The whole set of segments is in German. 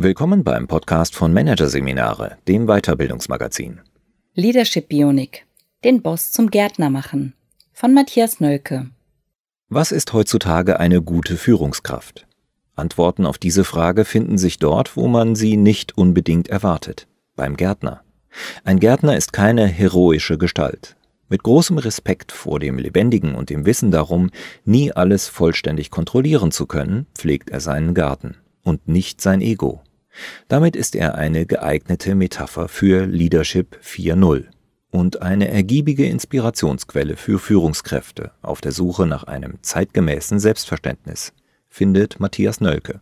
Willkommen beim Podcast von Managerseminare, dem Weiterbildungsmagazin. Leadership Bionik. Den Boss zum Gärtner machen. Von Matthias Nölke. Was ist heutzutage eine gute Führungskraft? Antworten auf diese Frage finden sich dort, wo man sie nicht unbedingt erwartet. Beim Gärtner. Ein Gärtner ist keine heroische Gestalt. Mit großem Respekt vor dem Lebendigen und dem Wissen darum, nie alles vollständig kontrollieren zu können, pflegt er seinen Garten und nicht sein Ego. Damit ist er eine geeignete Metapher für Leadership 4.0 und eine ergiebige Inspirationsquelle für Führungskräfte auf der Suche nach einem zeitgemäßen Selbstverständnis, findet Matthias Nölke.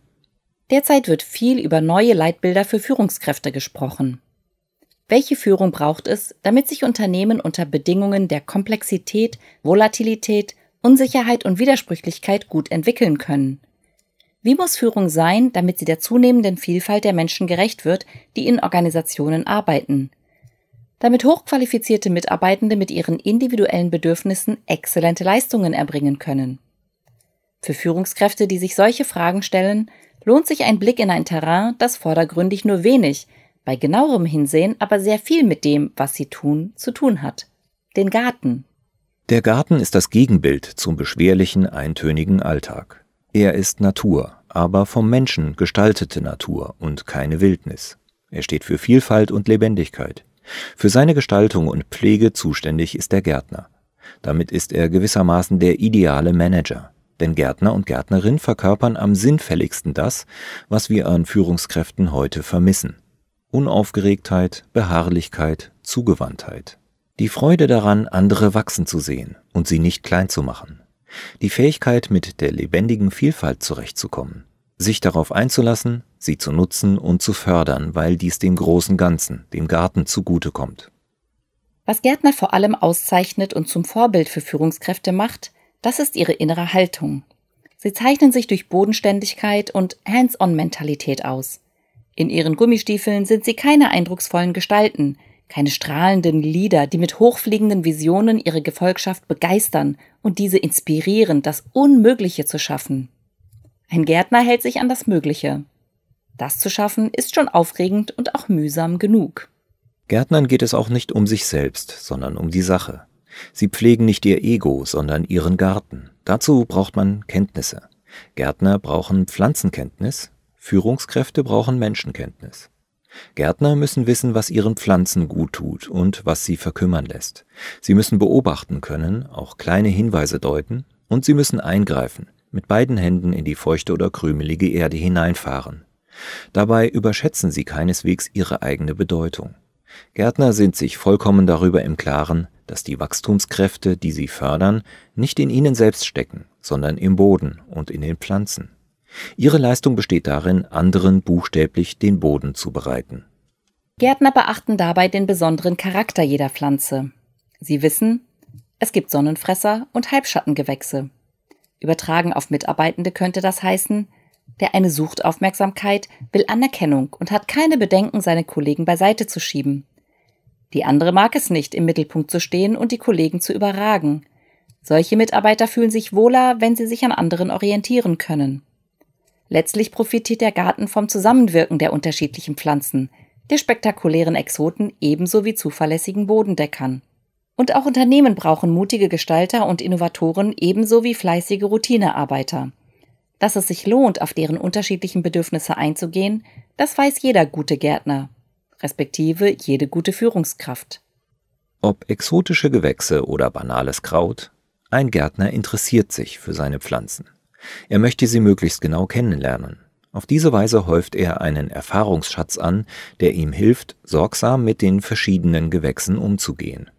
Derzeit wird viel über neue Leitbilder für Führungskräfte gesprochen. Welche Führung braucht es, damit sich Unternehmen unter Bedingungen der Komplexität, Volatilität, Unsicherheit und Widersprüchlichkeit gut entwickeln können? Wie muss Führung sein, damit sie der zunehmenden Vielfalt der Menschen gerecht wird, die in Organisationen arbeiten? Damit hochqualifizierte Mitarbeitende mit ihren individuellen Bedürfnissen exzellente Leistungen erbringen können. Für Führungskräfte, die sich solche Fragen stellen, lohnt sich ein Blick in ein Terrain, das vordergründig nur wenig, bei genauerem Hinsehen aber sehr viel mit dem, was sie tun, zu tun hat. Den Garten. Der Garten ist das Gegenbild zum beschwerlichen, eintönigen Alltag. Er ist Natur, aber vom Menschen gestaltete Natur und keine Wildnis. Er steht für Vielfalt und Lebendigkeit. Für seine Gestaltung und Pflege zuständig ist der Gärtner. Damit ist er gewissermaßen der ideale Manager. Denn Gärtner und Gärtnerin verkörpern am sinnfälligsten das, was wir an Führungskräften heute vermissen. Unaufgeregtheit, Beharrlichkeit, Zugewandtheit. Die Freude daran, andere wachsen zu sehen und sie nicht klein zu machen. Die Fähigkeit, mit der lebendigen Vielfalt zurechtzukommen, sich darauf einzulassen, sie zu nutzen und zu fördern, weil dies dem großen Ganzen, dem Garten zugutekommt. Was Gärtner vor allem auszeichnet und zum Vorbild für Führungskräfte macht, das ist ihre innere Haltung. Sie zeichnen sich durch Bodenständigkeit und Hands-on-Mentalität aus. In ihren Gummistiefeln sind sie keine eindrucksvollen Gestalten, keine strahlenden Lieder, die mit hochfliegenden Visionen ihre Gefolgschaft begeistern und diese inspirieren, das Unmögliche zu schaffen. Ein Gärtner hält sich an das Mögliche. Das zu schaffen ist schon aufregend und auch mühsam genug. Gärtnern geht es auch nicht um sich selbst, sondern um die Sache. Sie pflegen nicht ihr Ego, sondern ihren Garten. Dazu braucht man Kenntnisse. Gärtner brauchen Pflanzenkenntnis, Führungskräfte brauchen Menschenkenntnis. Gärtner müssen wissen, was ihren Pflanzen gut tut und was sie verkümmern lässt. Sie müssen beobachten können, auch kleine Hinweise deuten, und sie müssen eingreifen, mit beiden Händen in die feuchte oder krümelige Erde hineinfahren. Dabei überschätzen sie keineswegs ihre eigene Bedeutung. Gärtner sind sich vollkommen darüber im Klaren, dass die Wachstumskräfte, die sie fördern, nicht in ihnen selbst stecken, sondern im Boden und in den Pflanzen. Ihre Leistung besteht darin, anderen buchstäblich den Boden zu bereiten. Gärtner beachten dabei den besonderen Charakter jeder Pflanze. Sie wissen, es gibt Sonnenfresser und Halbschattengewächse. Übertragen auf Mitarbeitende könnte das heißen, der eine sucht Aufmerksamkeit, will Anerkennung und hat keine Bedenken, seine Kollegen beiseite zu schieben. Die andere mag es nicht, im Mittelpunkt zu stehen und die Kollegen zu überragen. Solche Mitarbeiter fühlen sich wohler, wenn sie sich an anderen orientieren können. Letztlich profitiert der Garten vom Zusammenwirken der unterschiedlichen Pflanzen, der spektakulären Exoten ebenso wie zuverlässigen Bodendeckern. Und auch Unternehmen brauchen mutige Gestalter und Innovatoren ebenso wie fleißige Routinearbeiter. Dass es sich lohnt, auf deren unterschiedlichen Bedürfnisse einzugehen, das weiß jeder gute Gärtner, respektive jede gute Führungskraft. Ob exotische Gewächse oder banales Kraut, ein Gärtner interessiert sich für seine Pflanzen. Er möchte sie möglichst genau kennenlernen. Auf diese Weise häuft er einen Erfahrungsschatz an, der ihm hilft, sorgsam mit den verschiedenen Gewächsen umzugehen.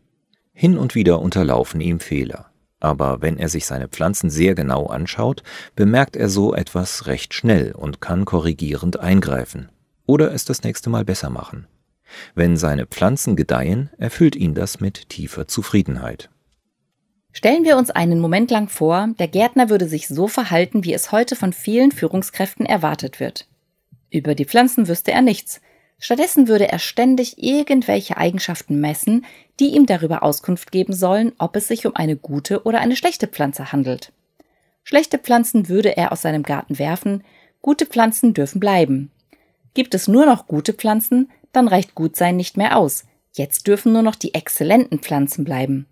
Hin und wieder unterlaufen ihm Fehler. Aber wenn er sich seine Pflanzen sehr genau anschaut, bemerkt er so etwas recht schnell und kann korrigierend eingreifen oder es das nächste Mal besser machen. Wenn seine Pflanzen gedeihen, erfüllt ihn das mit tiefer Zufriedenheit. Stellen wir uns einen Moment lang vor, der Gärtner würde sich so verhalten, wie es heute von vielen Führungskräften erwartet wird. Über die Pflanzen wüsste er nichts. Stattdessen würde er ständig irgendwelche Eigenschaften messen, die ihm darüber Auskunft geben sollen, ob es sich um eine gute oder eine schlechte Pflanze handelt. Schlechte Pflanzen würde er aus seinem Garten werfen, gute Pflanzen dürfen bleiben. Gibt es nur noch gute Pflanzen, dann reicht Gutsein nicht mehr aus. Jetzt dürfen nur noch die exzellenten Pflanzen bleiben.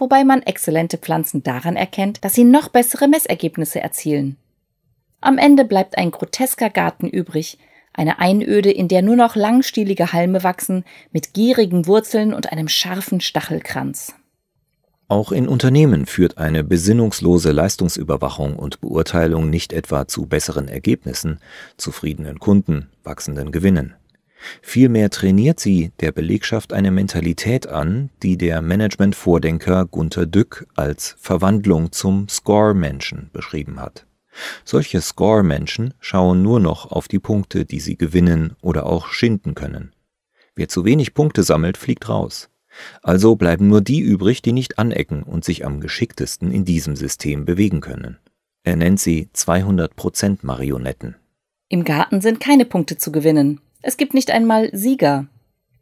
Wobei man exzellente Pflanzen daran erkennt, dass sie noch bessere Messergebnisse erzielen. Am Ende bleibt ein grotesker Garten übrig, eine Einöde, in der nur noch langstielige Halme wachsen, mit gierigen Wurzeln und einem scharfen Stachelkranz. Auch in Unternehmen führt eine besinnungslose Leistungsüberwachung und Beurteilung nicht etwa zu besseren Ergebnissen, zufriedenen Kunden, wachsenden Gewinnen. Vielmehr trainiert sie der Belegschaft eine Mentalität an, die der Management-Vordenker Gunter Dück als Verwandlung zum Score-Menschen beschrieben hat. Solche Score-Menschen schauen nur noch auf die Punkte, die sie gewinnen oder auch schinden können. Wer zu wenig Punkte sammelt, fliegt raus. Also bleiben nur die übrig, die nicht anecken und sich am geschicktesten in diesem System bewegen können. Er nennt sie 200% Marionetten. Im Garten sind keine Punkte zu gewinnen. Es gibt nicht einmal Sieger.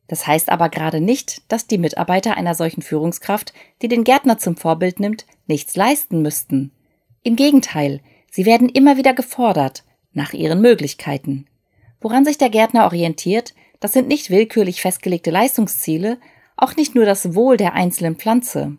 Das heißt aber gerade nicht, dass die Mitarbeiter einer solchen Führungskraft, die den Gärtner zum Vorbild nimmt, nichts leisten müssten. Im Gegenteil, sie werden immer wieder gefordert, nach ihren Möglichkeiten. Woran sich der Gärtner orientiert, das sind nicht willkürlich festgelegte Leistungsziele, auch nicht nur das Wohl der einzelnen Pflanze.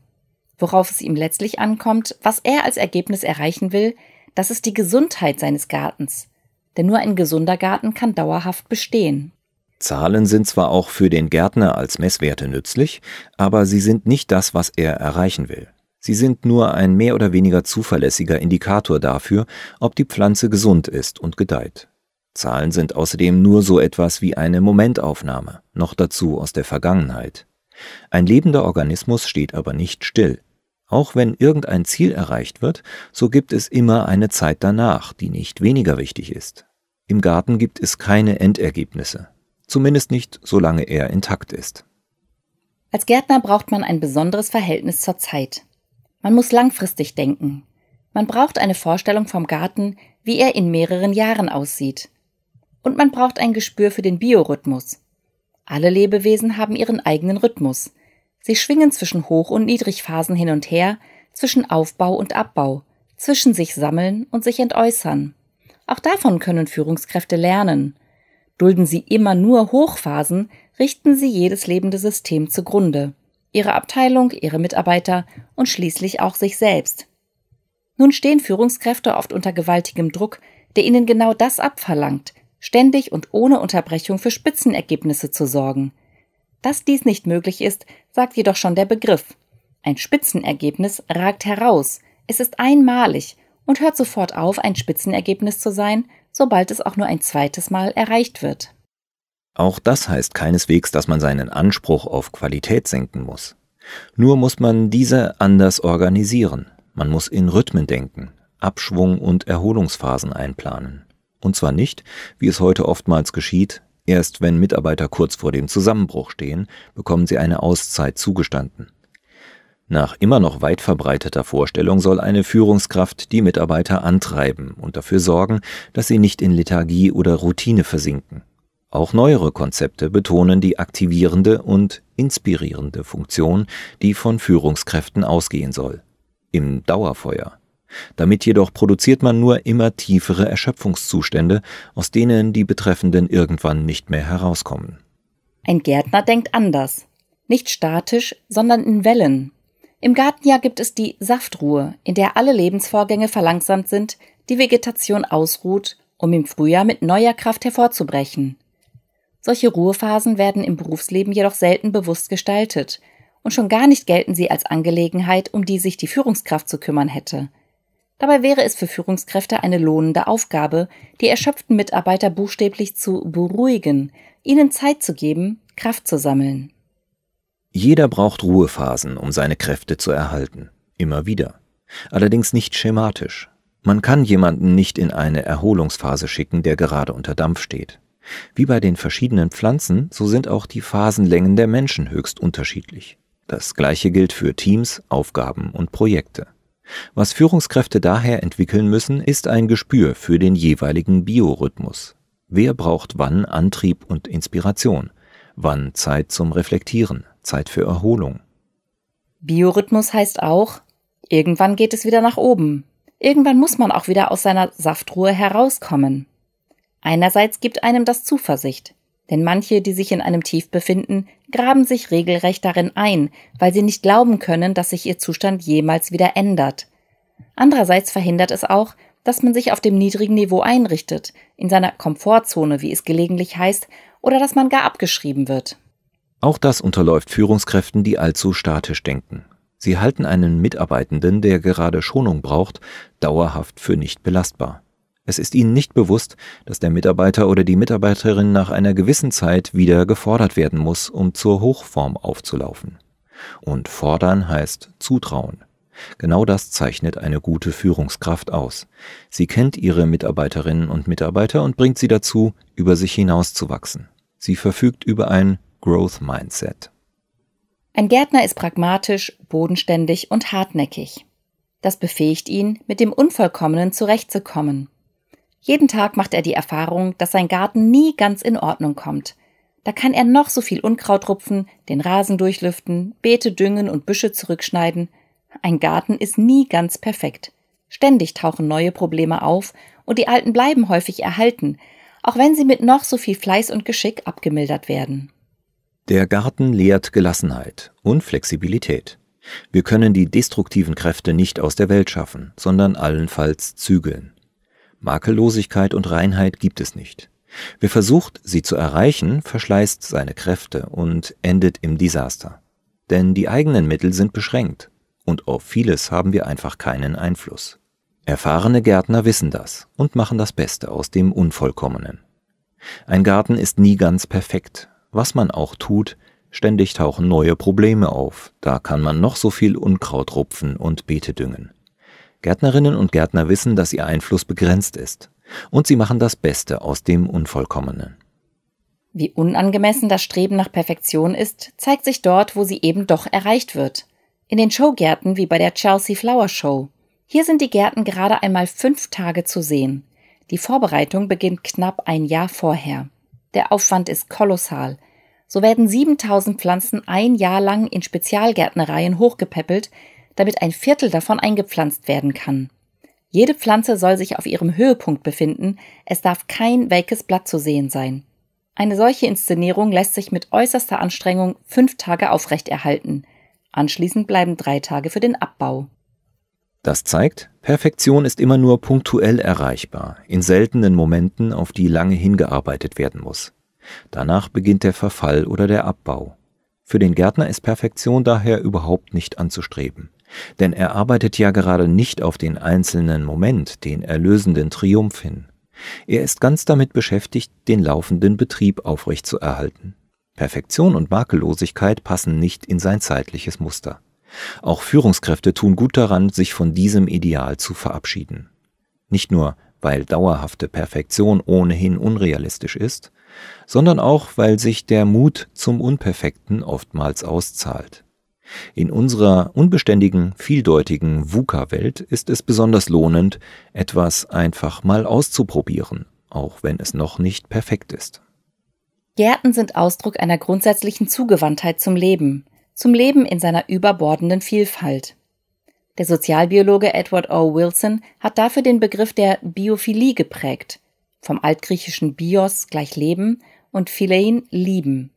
Worauf es ihm letztlich ankommt, was er als Ergebnis erreichen will, das ist die Gesundheit seines Gartens. Denn nur ein gesunder Garten kann dauerhaft bestehen. Zahlen sind zwar auch für den Gärtner als Messwerte nützlich, aber sie sind nicht das, was er erreichen will. Sie sind nur ein mehr oder weniger zuverlässiger Indikator dafür, ob die Pflanze gesund ist und gedeiht. Zahlen sind außerdem nur so etwas wie eine Momentaufnahme, noch dazu aus der Vergangenheit. Ein lebender Organismus steht aber nicht still. Auch wenn irgendein Ziel erreicht wird, so gibt es immer eine Zeit danach, die nicht weniger wichtig ist. Im Garten gibt es keine Endergebnisse, zumindest nicht, solange er intakt ist. Als Gärtner braucht man ein besonderes Verhältnis zur Zeit. Man muss langfristig denken. Man braucht eine Vorstellung vom Garten, wie er in mehreren Jahren aussieht. Und man braucht ein Gespür für den Biorhythmus. Alle Lebewesen haben ihren eigenen Rhythmus. Sie schwingen zwischen Hoch- und Niedrigphasen hin und her, zwischen Aufbau und Abbau, zwischen sich sammeln und sich entäußern. Auch davon können Führungskräfte lernen. Dulden sie immer nur Hochphasen, richten sie jedes lebende System zugrunde. Ihre Abteilung, ihre Mitarbeiter und schließlich auch sich selbst. Nun stehen Führungskräfte oft unter gewaltigem Druck, der ihnen genau das abverlangt, ständig und ohne Unterbrechung für Spitzenergebnisse zu sorgen. Dass dies nicht möglich ist, sagt jedoch schon der Begriff. Ein Spitzenergebnis ragt heraus, es ist einmalig und hört sofort auf, ein Spitzenergebnis zu sein, sobald es auch nur ein zweites Mal erreicht wird. Auch das heißt keineswegs, dass man seinen Anspruch auf Qualität senken muss. Nur muss man diese anders organisieren. Man muss in Rhythmen denken, Abschwung und Erholungsphasen einplanen. Und zwar nicht, wie es heute oftmals geschieht, erst wenn Mitarbeiter kurz vor dem Zusammenbruch stehen, bekommen sie eine Auszeit zugestanden. Nach immer noch weit verbreiteter Vorstellung soll eine Führungskraft die Mitarbeiter antreiben und dafür sorgen, dass sie nicht in Lethargie oder Routine versinken. Auch neuere Konzepte betonen die aktivierende und inspirierende Funktion, die von Führungskräften ausgehen soll. Im Dauerfeuer damit jedoch produziert man nur immer tiefere Erschöpfungszustände, aus denen die Betreffenden irgendwann nicht mehr herauskommen. Ein Gärtner denkt anders. Nicht statisch, sondern in Wellen. Im Gartenjahr gibt es die Saftruhe, in der alle Lebensvorgänge verlangsamt sind, die Vegetation ausruht, um im Frühjahr mit neuer Kraft hervorzubrechen. Solche Ruhephasen werden im Berufsleben jedoch selten bewusst gestaltet, und schon gar nicht gelten sie als Angelegenheit, um die sich die Führungskraft zu kümmern hätte. Dabei wäre es für Führungskräfte eine lohnende Aufgabe, die erschöpften Mitarbeiter buchstäblich zu beruhigen, ihnen Zeit zu geben, Kraft zu sammeln. Jeder braucht Ruhephasen, um seine Kräfte zu erhalten. Immer wieder. Allerdings nicht schematisch. Man kann jemanden nicht in eine Erholungsphase schicken, der gerade unter Dampf steht. Wie bei den verschiedenen Pflanzen, so sind auch die Phasenlängen der Menschen höchst unterschiedlich. Das gleiche gilt für Teams, Aufgaben und Projekte. Was Führungskräfte daher entwickeln müssen, ist ein Gespür für den jeweiligen Biorhythmus. Wer braucht wann Antrieb und Inspiration? Wann Zeit zum Reflektieren, Zeit für Erholung? Biorhythmus heißt auch, irgendwann geht es wieder nach oben. Irgendwann muss man auch wieder aus seiner Saftruhe herauskommen. Einerseits gibt einem das Zuversicht, denn manche, die sich in einem Tief befinden, graben sich regelrecht darin ein, weil sie nicht glauben können, dass sich ihr Zustand jemals wieder ändert. Andererseits verhindert es auch, dass man sich auf dem niedrigen Niveau einrichtet, in seiner Komfortzone, wie es gelegentlich heißt, oder dass man gar abgeschrieben wird. Auch das unterläuft Führungskräften, die allzu statisch denken. Sie halten einen Mitarbeitenden, der gerade Schonung braucht, dauerhaft für nicht belastbar. Es ist ihnen nicht bewusst, dass der Mitarbeiter oder die Mitarbeiterin nach einer gewissen Zeit wieder gefordert werden muss, um zur Hochform aufzulaufen. Und fordern heißt zutrauen. Genau das zeichnet eine gute Führungskraft aus. Sie kennt ihre Mitarbeiterinnen und Mitarbeiter und bringt sie dazu, über sich hinauszuwachsen. Sie verfügt über ein Growth Mindset. Ein Gärtner ist pragmatisch, bodenständig und hartnäckig. Das befähigt ihn, mit dem Unvollkommenen zurechtzukommen. Jeden Tag macht er die Erfahrung, dass sein Garten nie ganz in Ordnung kommt. Da kann er noch so viel Unkraut rupfen, den Rasen durchlüften, Beete düngen und Büsche zurückschneiden. Ein Garten ist nie ganz perfekt. Ständig tauchen neue Probleme auf und die alten bleiben häufig erhalten, auch wenn sie mit noch so viel Fleiß und Geschick abgemildert werden. Der Garten lehrt Gelassenheit und Flexibilität. Wir können die destruktiven Kräfte nicht aus der Welt schaffen, sondern allenfalls zügeln. Makellosigkeit und Reinheit gibt es nicht. Wer versucht, sie zu erreichen, verschleißt seine Kräfte und endet im Desaster. Denn die eigenen Mittel sind beschränkt und auf vieles haben wir einfach keinen Einfluss. Erfahrene Gärtner wissen das und machen das Beste aus dem Unvollkommenen. Ein Garten ist nie ganz perfekt. Was man auch tut, ständig tauchen neue Probleme auf. Da kann man noch so viel Unkraut rupfen und Beete düngen. Gärtnerinnen und Gärtner wissen, dass ihr Einfluss begrenzt ist, und sie machen das Beste aus dem Unvollkommenen. Wie unangemessen das Streben nach Perfektion ist, zeigt sich dort, wo sie eben doch erreicht wird. In den Showgärten wie bei der Chelsea Flower Show. Hier sind die Gärten gerade einmal fünf Tage zu sehen. Die Vorbereitung beginnt knapp ein Jahr vorher. Der Aufwand ist kolossal. So werden 7000 Pflanzen ein Jahr lang in Spezialgärtnereien hochgepäppelt, damit ein Viertel davon eingepflanzt werden kann. Jede Pflanze soll sich auf ihrem Höhepunkt befinden, es darf kein welkes Blatt zu sehen sein. Eine solche Inszenierung lässt sich mit äußerster Anstrengung fünf Tage aufrechterhalten. Anschließend bleiben drei Tage für den Abbau. Das zeigt, Perfektion ist immer nur punktuell erreichbar, in seltenen Momenten, auf die lange hingearbeitet werden muss. Danach beginnt der Verfall oder der Abbau. Für den Gärtner ist Perfektion daher überhaupt nicht anzustreben. Denn er arbeitet ja gerade nicht auf den einzelnen Moment, den erlösenden Triumph hin. Er ist ganz damit beschäftigt, den laufenden Betrieb aufrechtzuerhalten. Perfektion und Makellosigkeit passen nicht in sein zeitliches Muster. Auch Führungskräfte tun gut daran, sich von diesem Ideal zu verabschieden. Nicht nur, weil dauerhafte Perfektion ohnehin unrealistisch ist, sondern auch, weil sich der Mut zum Unperfekten oftmals auszahlt. In unserer unbeständigen, vieldeutigen VUCA-Welt ist es besonders lohnend, etwas einfach mal auszuprobieren, auch wenn es noch nicht perfekt ist. Gärten sind Ausdruck einer grundsätzlichen Zugewandtheit zum Leben, zum Leben in seiner überbordenden Vielfalt. Der Sozialbiologe Edward O. Wilson hat dafür den Begriff der Biophilie geprägt, vom altgriechischen bios gleich Leben und philein lieben.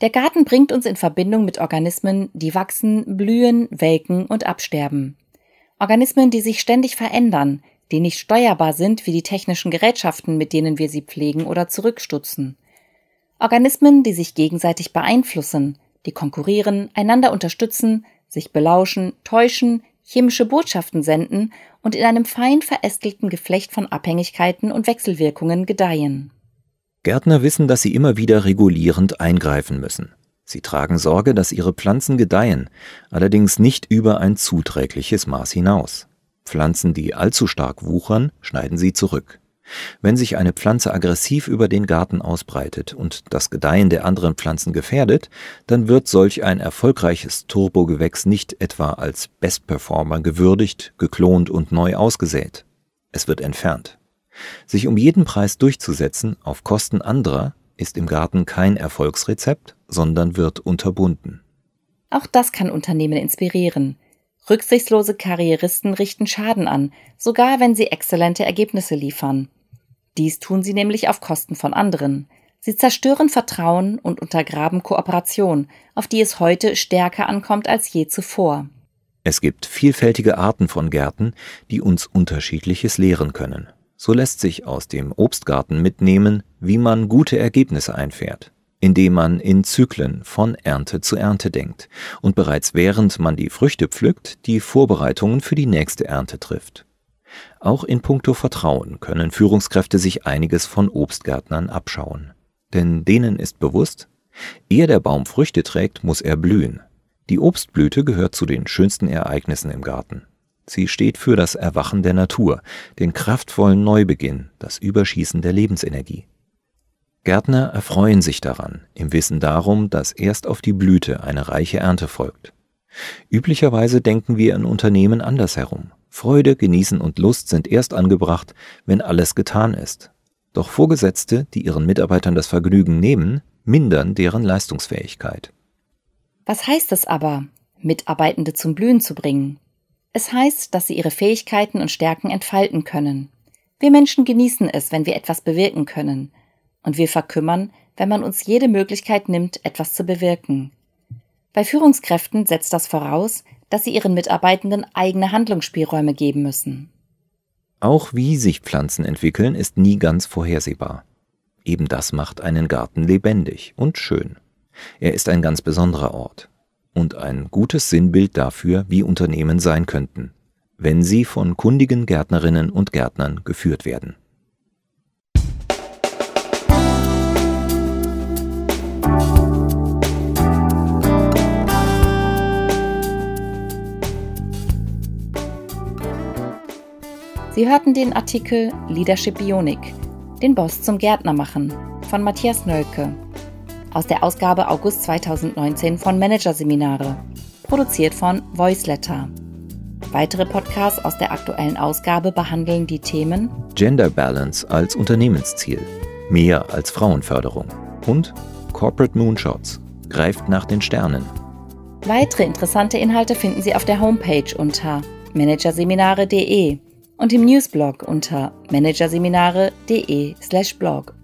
Der Garten bringt uns in Verbindung mit Organismen, die wachsen, blühen, welken und absterben. Organismen, die sich ständig verändern, die nicht steuerbar sind wie die technischen Gerätschaften, mit denen wir sie pflegen oder zurückstutzen. Organismen, die sich gegenseitig beeinflussen, die konkurrieren, einander unterstützen, sich belauschen, täuschen, chemische Botschaften senden und in einem fein verästelten Geflecht von Abhängigkeiten und Wechselwirkungen gedeihen. Gärtner wissen, dass sie immer wieder regulierend eingreifen müssen. Sie tragen Sorge, dass ihre Pflanzen gedeihen, allerdings nicht über ein zuträgliches Maß hinaus. Pflanzen, die allzu stark wuchern, schneiden sie zurück. Wenn sich eine Pflanze aggressiv über den Garten ausbreitet und das Gedeihen der anderen Pflanzen gefährdet, dann wird solch ein erfolgreiches Turbogewächs nicht etwa als Best Performer gewürdigt, geklont und neu ausgesät. Es wird entfernt. Sich um jeden Preis durchzusetzen auf Kosten anderer ist im Garten kein Erfolgsrezept, sondern wird unterbunden. Auch das kann Unternehmen inspirieren. Rücksichtslose Karrieristen richten Schaden an, sogar wenn sie exzellente Ergebnisse liefern. Dies tun sie nämlich auf Kosten von anderen. Sie zerstören Vertrauen und untergraben Kooperation, auf die es heute stärker ankommt als je zuvor. Es gibt vielfältige Arten von Gärten, die uns unterschiedliches lehren können. So lässt sich aus dem Obstgarten mitnehmen, wie man gute Ergebnisse einfährt, indem man in Zyklen von Ernte zu Ernte denkt und bereits während man die Früchte pflückt, die Vorbereitungen für die nächste Ernte trifft. Auch in puncto Vertrauen können Führungskräfte sich einiges von Obstgärtnern abschauen. Denn denen ist bewusst, ehe der Baum Früchte trägt, muss er blühen. Die Obstblüte gehört zu den schönsten Ereignissen im Garten. Sie steht für das Erwachen der Natur, den kraftvollen Neubeginn, das Überschießen der Lebensenergie. Gärtner erfreuen sich daran, im Wissen darum, dass erst auf die Blüte eine reiche Ernte folgt. Üblicherweise denken wir in Unternehmen andersherum. Freude, Genießen und Lust sind erst angebracht, wenn alles getan ist. Doch Vorgesetzte, die ihren Mitarbeitern das Vergnügen nehmen, mindern deren Leistungsfähigkeit. Was heißt es aber, Mitarbeitende zum Blühen zu bringen? Es heißt, dass sie ihre Fähigkeiten und Stärken entfalten können. Wir Menschen genießen es, wenn wir etwas bewirken können. Und wir verkümmern, wenn man uns jede Möglichkeit nimmt, etwas zu bewirken. Bei Führungskräften setzt das voraus, dass sie ihren Mitarbeitenden eigene Handlungsspielräume geben müssen. Auch wie sich Pflanzen entwickeln, ist nie ganz vorhersehbar. Eben das macht einen Garten lebendig und schön. Er ist ein ganz besonderer Ort und ein gutes Sinnbild dafür, wie Unternehmen sein könnten, wenn sie von kundigen Gärtnerinnen und Gärtnern geführt werden. Sie hörten den Artikel Leadership Bionik, den Boss zum Gärtner machen von Matthias Nölke aus der Ausgabe August 2019 von Managerseminare, produziert von Voiceletter. Weitere Podcasts aus der aktuellen Ausgabe behandeln die Themen Gender Balance als Unternehmensziel, mehr als Frauenförderung und Corporate Moonshots, greift nach den Sternen. Weitere interessante Inhalte finden Sie auf der Homepage unter managerseminare.de und im Newsblog unter managerseminare.de/blog.